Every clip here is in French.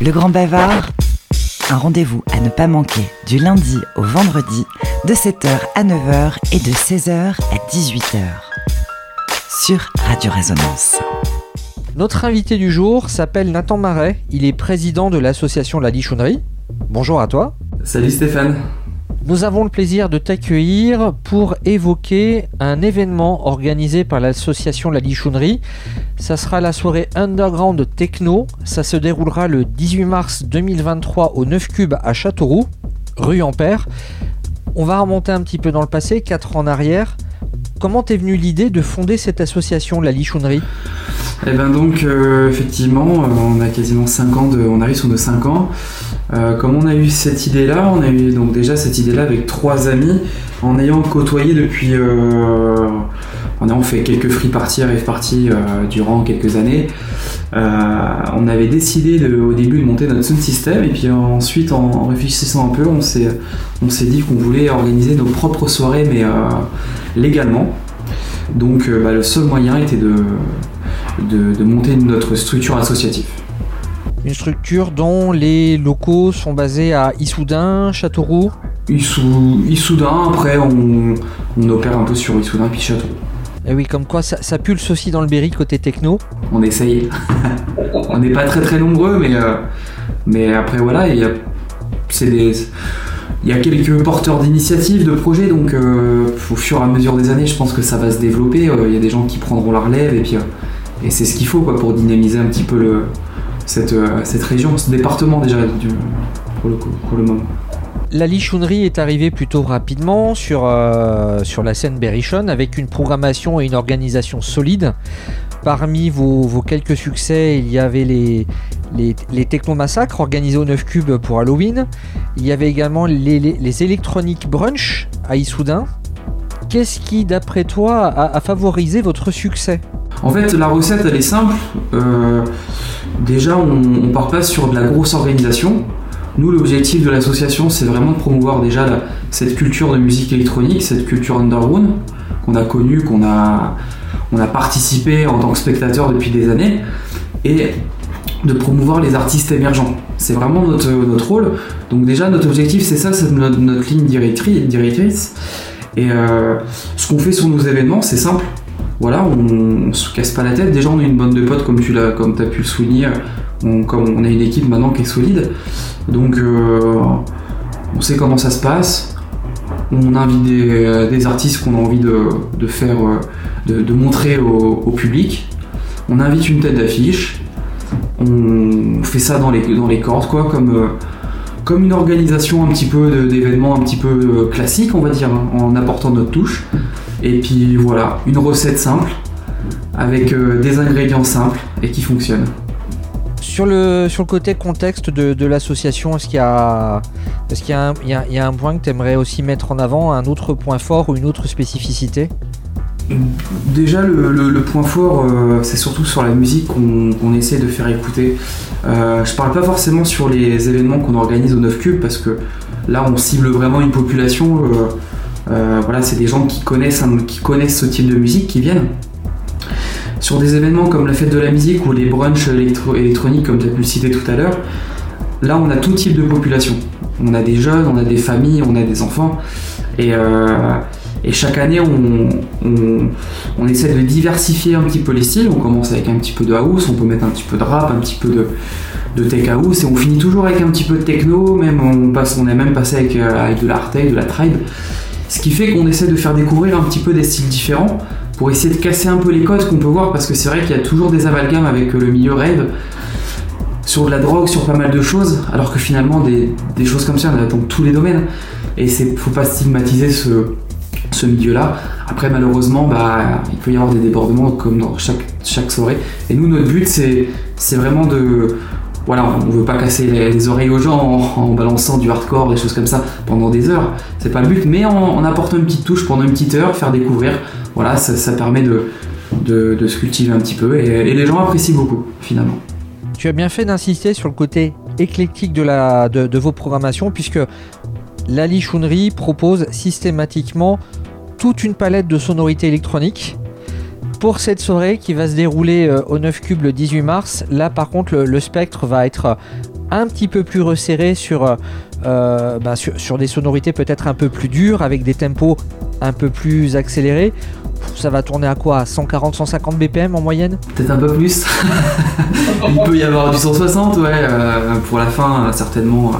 Le Grand Bavard, un rendez-vous à ne pas manquer du lundi au vendredi de 7h à 9h et de 16h à 18h sur Radio Résonance. Notre invité du jour s'appelle Nathan Marais, il est président de l'association La Lichonnerie. Bonjour à toi. Salut Stéphane. Nous avons le plaisir de t'accueillir pour évoquer un événement organisé par l'association La Lichonnerie. Ça sera la soirée Underground Techno. Ça se déroulera le 18 mars 2023 au 9 Cube à Châteauroux, rue Ampère. On va remonter un petit peu dans le passé, 4 ans en arrière. Comment t'es venue l'idée de fonder cette association, La Lichonnerie Eh ben donc, euh, effectivement, euh, on a quasiment 5 ans, de, on arrive sur nos 5 ans. Euh, comme on a eu cette idée-là, on a eu donc déjà cette idée-là avec trois amis, en ayant côtoyé depuis, euh, en ayant fait quelques free parties, rave parties euh, durant quelques années. on avait décidé au début de monter notre sound system et puis ensuite en, réfléchissant un peu, on s'est, dit qu'on voulait organiser nos propres soirées mais légalement. Donc bah, le seul moyen était de monter notre structure associative. Une structure dont les locaux sont basés à Issoudun, Châteauroux Issou, Issoudun, après on, on, opère un peu sur Issoudun puis Châteauroux. Et eh oui, comme quoi ça, ça, pulse aussi dans le Berry côté techno. On essaye. on n'est pas très très nombreux, mais, euh, mais après voilà, il y a, des, il y a quelques porteurs d'initiatives, de projets, donc euh, au fur et à mesure des années, je pense que ça va se développer. Euh, il y a des gens qui prendront la relève et puis et c'est ce qu'il faut quoi, pour dynamiser un petit peu le, cette, euh, cette région, ce département déjà du, pour, le, moment. La lichonnerie est arrivée plutôt rapidement sur, euh, sur la scène berrichonne avec une programmation et une organisation solide. Parmi vos, quelques succès, il y avait les, les, les technomassacres organisés au 9 Cube pour Halloween. Il y avait également les, les, électroniques brunch à Issoudun. Qu'est-ce qui, d'après toi, a, favorisé votre succès? En fait, la recette, elle est simple. Euh, déjà, on, on part pas sur de la grosse organisation. Nous, l'objectif de l'association, c'est vraiment de promouvoir déjà cette culture de musique électronique, cette culture underground qu'on a connue, qu'on a, on a participé en tant que spectateur depuis des années, et de promouvoir les artistes émergents. C'est vraiment notre, notre rôle. Donc déjà, notre objectif, c'est ça, c'est notre, notre, ligne directrice. directrice. Et euh, ce qu'on fait sur nos événements, c'est simple. Voilà, on, se casse pas la tête. Déjà, on est une bande de potes, comme tu l'as, comme as pu le souligner. On, a une équipe maintenant qui est solide. Donc, euh, on sait comment ça se passe. On invite des, des artistes qu'on a envie de, faire, euh, de, montrer au, public. On invite une tête d'affiche. On fait ça dans les, dans cordes, quoi, comme, euh, une organisation un petit peu d'événements un petit peu euh, classique, on va dire, hein, en apportant notre touche. Et puis voilà, une recette simple, avec euh, des ingrédients simples et qui fonctionne. Sur le, sur le côté contexte de, de l'association, est-ce qu'il y a, est qu'il y, a il y, a, il y a un point que tu aimerais aussi mettre en avant, un autre point fort ou une autre spécificité? Déjà, le, le, le, point fort, euh, c'est surtout sur la musique qu'on qu essaie de faire écouter. Euh, je parle pas forcément sur les événements qu'on organise au 9 Cube parce que là, on cible vraiment une population. Euh, voilà, c'est des gens qui connaissent, ce type de musique qui viennent. Sur des événements comme la fête de la musique ou les brunchs électro électroniques, comme tu as pu le citer tout à l'heure, là, on a tout type de population. On a des jeunes, on a des familles, on a des enfants. Et et chaque année, on, essaie de diversifier un petit peu les styles. On commence avec un petit peu de house, on peut mettre un petit peu de rap, un petit peu de, de tech house, et on finit toujours avec un petit peu de techno. Même on, passe, on est même passé avec, avec de l'art de la tribe. Ce qui fait qu'on essaie de faire découvrir un petit peu des styles différents pour essayer de casser un peu les codes qu'on peut voir, parce que c'est vrai qu'il y a toujours des amalgames avec le milieu rave sur de la drogue, sur pas mal de choses, alors que finalement des, des choses comme ça, on a dans tous les domaines. Et il faut pas stigmatiser ce, ce milieu-là. Après, malheureusement, bah, il peut y avoir des débordements comme dans chaque, chaque soirée. Et nous, notre but, c'est vraiment de. Voilà, on veut pas casser les, les oreilles aux gens en, balançant du hardcore, des choses comme ça pendant des heures. C'est pas le but, mais en, en, apportant une petite touche pendant une petite heure, faire découvrir. Voilà, ça, permet de, se cultiver un petit peu et, les gens apprécient beaucoup finalement. Tu as bien fait d'insister sur le côté éclectique de, vos programmations, puisque la Lichounerie propose systématiquement toute une palette de sonorités électroniques. Pour cette soirée qui va se dérouler au 9 Cube le 18 mars, là par contre le, spectre va être un petit peu plus resserré sur, bah, sur, sur, des sonorités peut-être un peu plus dures, avec des tempos un peu plus accélérés. Ça va tourner à quoi? 140-150 BPM en moyenne? Peut-être un peu plus. Il peut y avoir du 160, ouais, pour la fin, certainement.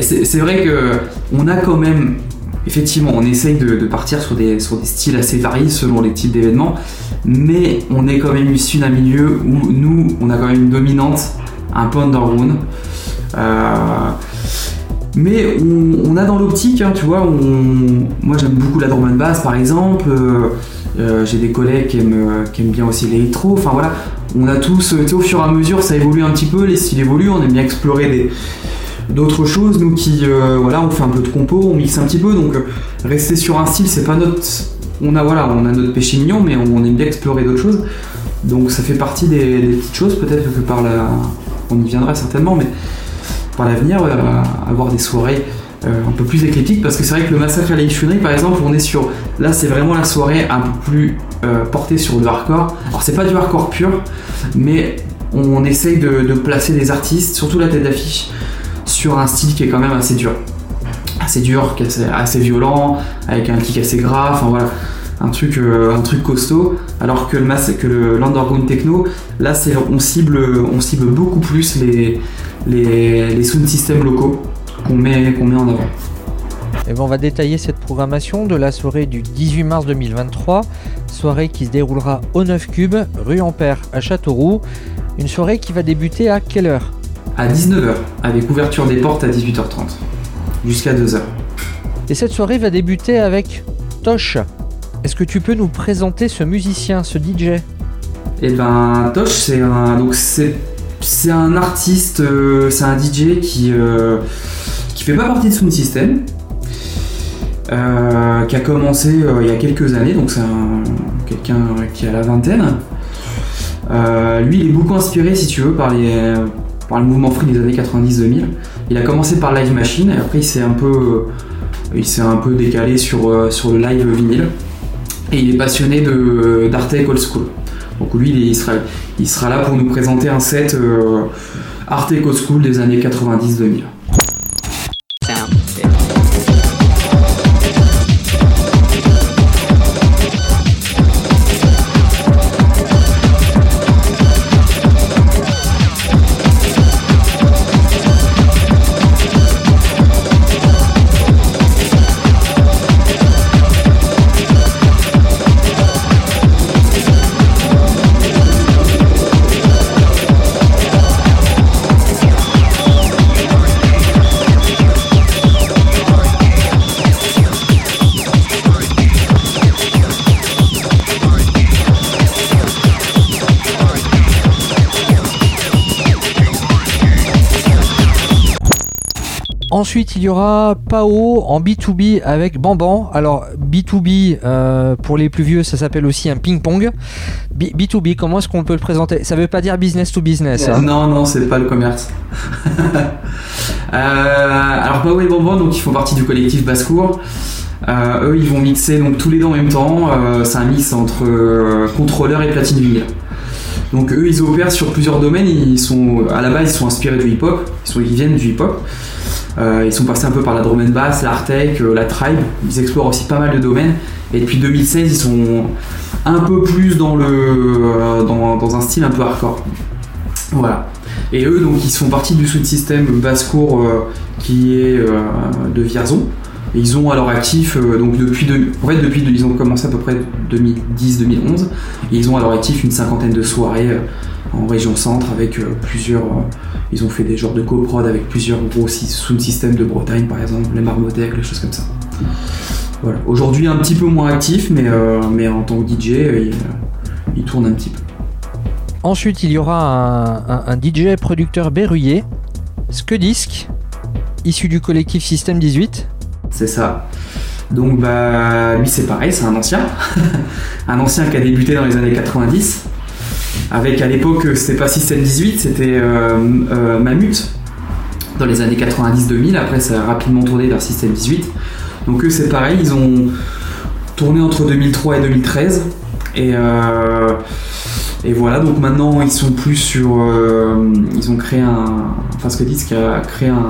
C'est vrai que on a quand même effectivement, on essaye de, partir sur des, styles assez variés selon les types d'événements, mais on est quand même issu d'un milieu où nous, on a quand même une dominante, un peu underground. Euh, mais on, a dans l'optique, hein, tu vois, moi j'aime beaucoup la drum and bass par exemple, euh, euh, j'ai des collègues qui aiment, qui aiment bien aussi l'électro, enfin voilà, on a tous, au fur et à mesure ça évolue un petit peu, les styles évoluent, on aime bien explorer des, d'autres choses, nous qui, euh, voilà, on fait un peu de compo, on mixe un petit peu, donc euh, rester sur un style, c'est pas notre. On a, voilà, on a notre péché mignon, mais on, aime bien explorer d'autres choses. Donc ça fait partie des, petites choses, peut-être que par la. On y viendra certainement, mais par l'avenir, euh, avoir des soirées un peu plus éclectiques, parce que c'est vrai que le Massacre à la par exemple, on est sur. Là, c'est vraiment la soirée un peu plus portée sur le hardcore. Alors, c'est pas du hardcore pur, mais on essaye de, de placer des artistes, surtout la tête d'affiche, sur un style qui est quand même assez dur. Assez dur, assez, violent, avec un kick assez enfin voilà, un truc, euh, un truc costaud. Alors que le, que le l'underground techno, là c'est, on, cible, on cible beaucoup plus les, les, sound systems locaux qu'on met, en avant. Et ben on va détailler cette programmation de la soirée du 18 mars 2023, soirée qui se déroulera au 9 Cube, rue Ampère à Châteauroux. Une soirée qui va débuter à quelle heure? À 19h, avec ouverture des portes à 18h30, jusqu'à 2h. Et cette soirée va débuter avec Tosh. Est-ce que tu peux nous présenter ce musicien, ce DJ Eh ben, Tosh, c'est un, donc c'est, c'est un artiste, euh, c'est un DJ qui, euh, qui fait pas partie de Sound System, euh, qui a commencé il y a quelques années, donc c'est quelqu'un qui a la vingtaine. lui, il est beaucoup inspiré, si tu veux, par les, par le mouvement free des années 90-2000. Il a commencé par Live Machine et après il s'est un peu, il s'est un peu décalé sur, euh, sur le live vinyle. Et il est passionné d'Artec Old School. Donc lui, il, sera, il sera là pour nous présenter un set euh, Artec Old School des années 90-2000. Ensuite, il y aura Pao en B2B avec Bamban. Alors, B2B, euh, pour les plus vieux, ça s'appelle aussi un ping-pong. B 2 b comment est-ce qu'on peut le présenter? Ça veut pas dire business to business. Hein non, non, c'est pas le commerce. Euh, alors, Pao et Bamban, donc, ils font partie du collectif Basse-Cour. Euh, eux, ils vont mixer donc, tous les deux en même temps. c'est un mix entre contrôleur et platine vinyle. Donc eux, ils opèrent sur plusieurs domaines. Ils sont, à la base, ils sont inspirés du hip-hop. Ils viennent du hip-hop. Euh, ils sont passés un peu par la drum bass, l'Artec, euh, la tribe. Ils explorent aussi pas mal de domaines. Et depuis 2016, ils sont un peu plus dans, le, euh, dans, un style un peu hardcore. Voilà. Et eux, donc, ils font partie du System basse-cour qui est de Vierzon. Ils ont à leur actif, donc depuis, en fait, depuis, ils ont commencé à peu près 2010-2011. Et ils ont à leur actif une cinquantaine de soirées en région centre avec plusieurs ils ont fait des genres de coprod avec plusieurs gros sound systems de Bretagne, par exemple, les Marmotech, les choses comme ça. Voilà. Aujourd'hui, un petit peu moins actif, mais, euh, mais en tant que DJ, euh, il, tourne un petit peu. Ensuite, il y aura un, DJ producteur berruyer, Skedisc, issu du collectif System 18. C'est ça. Donc, bah, lui, c'est pareil, c'est un ancien. un ancien qui a débuté dans les années 90 avec à l'époque c'était pas System 18, c'était euh, euh, dans les années 90-2000. Après, ça a rapidement tourné vers System 18. Donc eux, c'est pareil, ils ont tourné entre 2003 et 2013. Et, euh, et voilà, donc maintenant ils sont plus sur. ils ont créé un, enfin ce que disent, qui a créé un,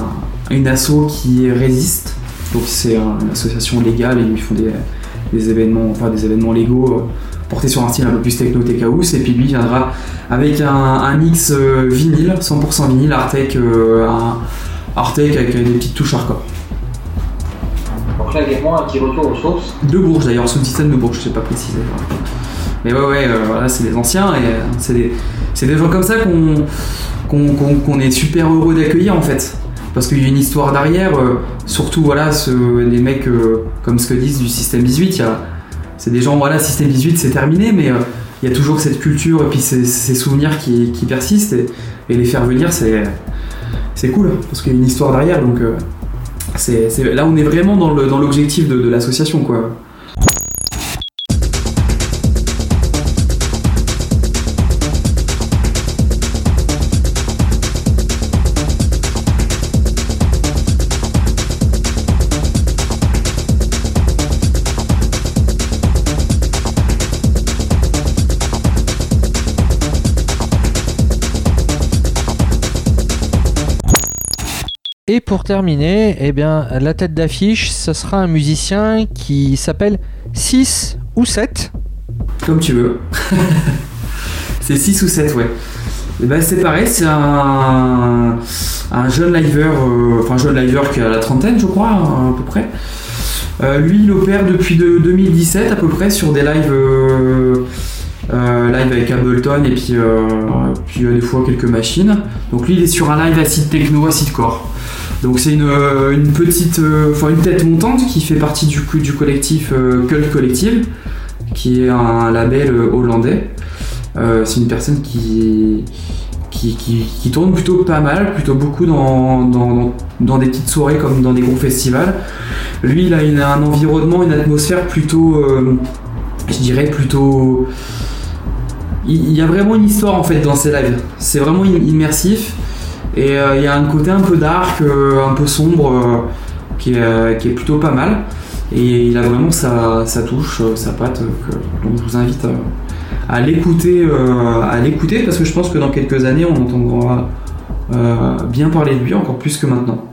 une asso qui résiste. Donc c'est une association légale et ils font des, des événements, enfin des événements légaux euh, portés sur un style un peu plus techno tech house. Et puis lui viendra avec un, un mix euh, vinyle, 100% vinyle, Artec, euh, un Artec avec des petites touches hardcore. Donc là également un petit retour aux sources. De Bourges d'ailleurs, sous le système de Bourges, je sais pas préciser. Mais ouais, ouais, euh, voilà, c'est des anciens et euh, c'est des, des gens comme ça qu'on est super heureux d'accueillir en fait. Parce qu'il y a une histoire derrière, euh, surtout voilà, ce, les mecs euh, comme ce que disent du système 18, il y a- c'est des gens, voilà, système 18 c'est terminé, mais euh, il y a toujours cette culture et puis ces, souvenirs qui, persistent et, les faire venir c'est, cool parce qu'il y a une histoire derrière donc là on est vraiment dans, dans l'objectif de, de l'association quoi. Et pour terminer, eh bien, la tête d'affiche, ce sera un musicien qui s'appelle 6 ou 7. Comme tu veux. c'est 6 ou 7, ouais. Et ben, c'est pareil, c'est un, un jeune liver, euh, enfin jeune liver qui a la trentaine, je crois, à peu près. Euh, lui, il opère depuis de 2017 à peu près sur des lives, euh, live avec Ableton et puis, euh, puis euh, des fois quelques machines. Donc lui, il est sur un live acid techno, acid core. Donc c'est une, euh, une petite, enfin une tête montante qui fait partie du, du collectif Cult Collective qui est un label hollandais. C'est une personne qui, qui, qui- tourne plutôt pas mal, plutôt beaucoup dans, dans, dans- des petites soirées comme dans des gros festivals. Lui, il a un environnement, une atmosphère plutôt, je dirais plutôt. Il y a vraiment une histoire en fait dans ses lives. C'est vraiment im- immersif et euh, il y a un côté un peu dark, euh, un peu sombre euh, qui, est, plutôt pas mal. Et il a vraiment sa, touche, sa patte. donc je vous invite à, l'écouter, à l'écouter parce que je pense que dans quelques années on entendra bien parler de lui encore plus que maintenant.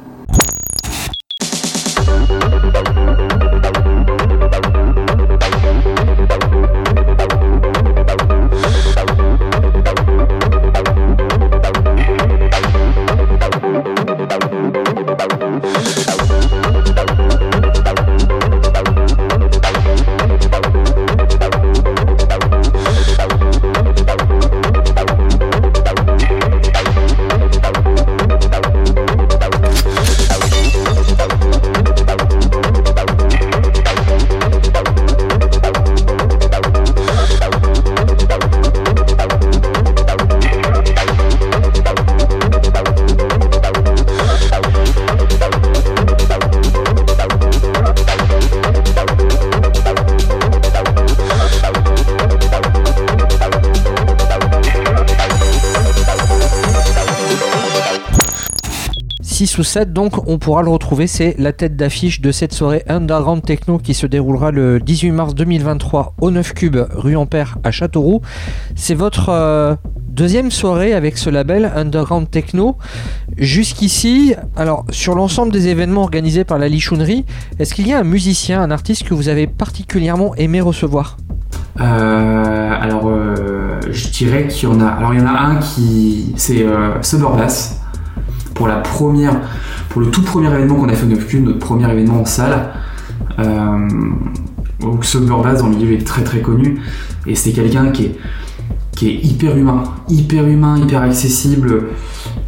Six ou 7, donc on pourra le retrouver. C'est la tête d'affiche de cette soirée Underground Techno qui se déroulera le 18 mars 2023 au 9 Cube, rue Ampère à Châteauroux. C'est votre euh, deuxième soirée avec ce label Underground Techno. Jusqu'ici, alors sur l'ensemble des événements organisés par la Lichounerie, est-ce qu'il y a un musicien, un artiste que vous avez particulièrement aimé recevoir? Euh, alors, euh, je dirais qu'il y en a. Alors, il y en a un qui. C'est euh. Pour la première. Pour le tout premier événement qu'on a fait au 9 Cube, notre premier événement en salle. Euh, dans le milieu, est très très connu. Et c'est quelqu'un qui est. qui est hyper humain. Hyper humain, hyper accessible.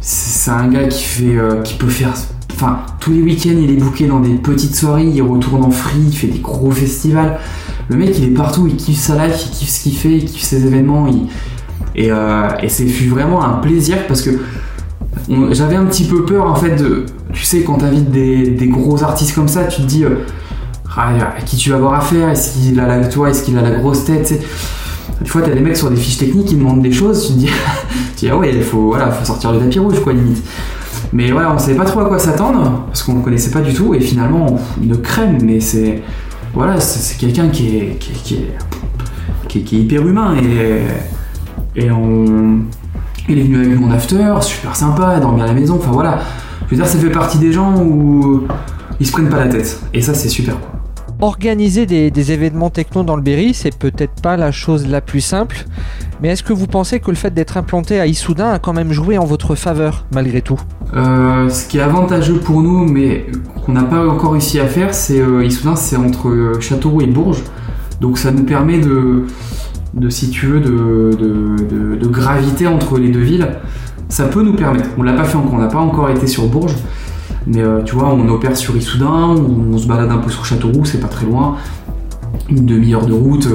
C'est un gars qui fait. euh, qui peut faire. Enfin, tous les week-ends, il est booké dans des petites soirées, il retourne en free, il fait des gros festivals. Le mec, il est partout, il kiffe sa life, il kiffe ce qu'il fait, il kiffe ses événements. euh, et c'est vraiment un plaisir parce que j'avais un petit peu peur en fait de. Tu sais, quand t'invites des, gros artistes comme ça, tu te dis euh, Ah, à qui tu vas avoir affaire? Est-ce qu'il a la, toi, est-ce qu'il a la grosse tête? Tu sais. Des fois, t'as des mecs sur des fiches techniques qui demandent des choses, tu te dis, tu dis ah ouais, il faut, voilà, faut sortir le tapis rouge, quoi, limite. Mais voilà, on savait pas trop à quoi s'attendre, parce qu'on le connaissait pas du tout, et finalement, une crème, mais c'est. Voilà, c'est quelqu'un qui, est, qui est- qui est hyper humain, et, et on. Il est venu avec mon after, super sympa, dormir à la maison, enfin voilà. Je veux dire, ça fait partie des gens où ils se prennent pas la tête. Et ça, c'est super quoi. Organiser des, des événements techno dans le Berry, c'est peut-être pas la chose la plus simple, mais est-ce que vous pensez que le fait d'être implanté à Issoudun a quand même joué en votre faveur, malgré tout? Euh, ce qui est avantageux pour nous, mais qu'on n'a pas encore réussi à faire, c'est euh, Issoudun, c'est entre euh, Châteauroux et Bourges. Donc ça nous permet de, de si tu veux, de, de, graviter entre les deux villes. Ça peut nous permettre. On l'a pas fait encore, on n'a pas encore été sur Bourges. Mais euh, tu vois, on opère sur Issoudun, on, se balade un peu sur Châteauroux, c'est pas très loin. Une demi-heure de route.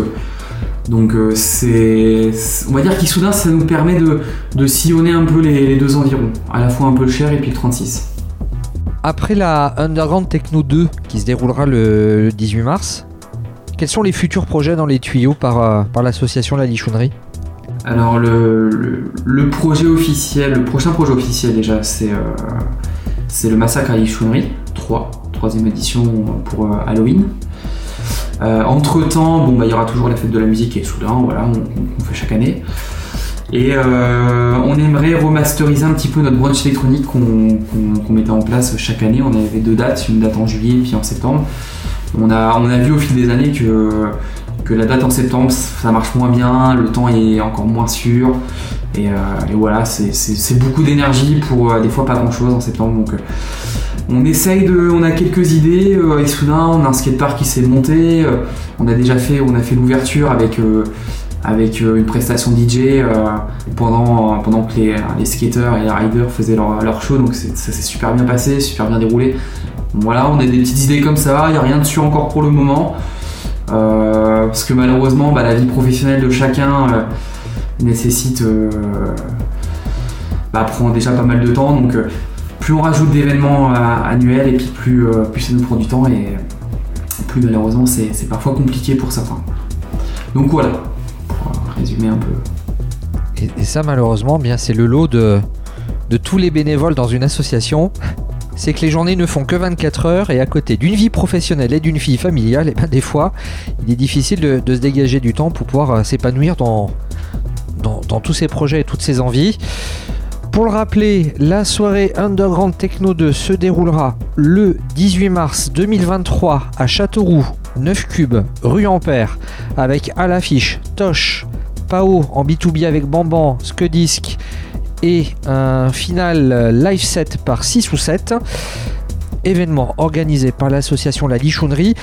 Donc euh, c'est. On va dire qu'Issoudun, ça nous permet de, sillonner un peu les, les deux environs. À la fois un peu le Cher et puis le 36. Après la Underground Techno 2 qui se déroulera le, le 18 mars, quels sont les futurs projets dans les tuyaux par, euh, par l'association La Lichonnerie Alors le, projet officiel, le prochain projet officiel déjà, c'est euh, le Massacre à l'Ichonnerie 3, troisième édition pour euh, Halloween. entre temps, bon bah il y aura toujours la fête de la musique et soudain, voilà, on, fait chaque année. Et on aimerait remasteriser un petit peu notre brunch électronique qu'on mettait en place chaque année. On avait deux dates, une date en juillet et puis en septembre. On a, vu au fil des années que, la date en septembre ça marche moins bien, le temps est encore moins sûr. Et, euh, voilà, c'est- beaucoup d'énergie pour euh, des fois pas grand chose en septembre. Donc euh, on essaye de. On a quelques idées. Euh, avec Soudain, on a un skatepark qui s'est monté. on a déjà fait, fait l'ouverture avec. une prestation DJ pendant, pendant que les, les skaters et les riders faisaient leur, leur show, donc ça s'est super bien passé, super bien déroulé. Voilà, on a des petites idées comme ça, il n'y a rien dessus encore pour le moment, Euh, parce que malheureusement bah, la vie professionnelle de chacun euh, nécessite, euh, bah, prend déjà pas mal de temps, donc plus on rajoute d'événements annuels et puis plus, plus ça nous prend du temps et plus malheureusement c'est parfois compliqué pour certains. Donc voilà, pour résumer un peu. Et, ça, malheureusement, bien, c'est le lot de tous les bénévoles dans une association. C'est que les journées ne font que 24 heures et à côté d'une vie professionnelle et d'une vie familiale, et ben des fois, il est difficile de, se dégager du temps pour pouvoir euh, s'épanouir dans, tous ces projets et toutes ces envies. Pour le rappeler, la soirée Underground Techno 2 se déroulera le 18 mars 2023 à Châteauroux, 9 cubes, rue Ampère, avec à l'affiche Tosh, Pao en B2B avec Bamban, Skedisc et un final live set par 6 ou 7. Événement organisé par l'association La Lichonnerie.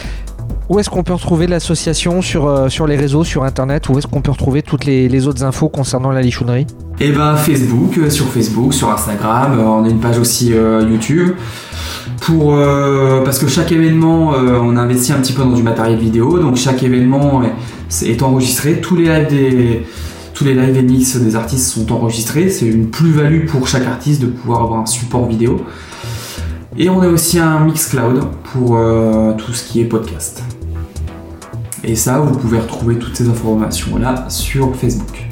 Où est-ce qu'on peut retrouver l'association sur, euh, sur les réseaux, sur internet? Où est-ce qu'on peut retrouver toutes les, autres infos concernant la Lichonnerie Et ben Facebook, euh, sur Facebook, sur Instagram, euh, on a une page aussi YouTube. Pour, parce que chaque événement, on investit un petit peu dans du matériel vidéo, donc chaque événement est, est enregistré. Tous les lives des, tous les live et mix des artistes sont enregistrés. C'est une plus-value pour chaque artiste de pouvoir avoir un support vidéo. Et on a aussi un Mixcloud pour euh, tout ce qui est podcast. Et ça, vous pouvez retrouver toutes ces informations là sur Facebook.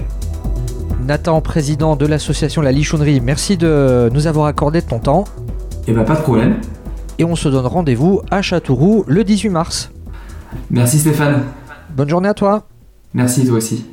Nathan, président de l'association La Lichonnerie, merci de nous avoir accordé de ton temps. Et bah pas de problème. Et on se donne rendez-vous à Châteauroux le 18 mars. Merci Stéphane. Bonne journée à toi Merci toi aussi.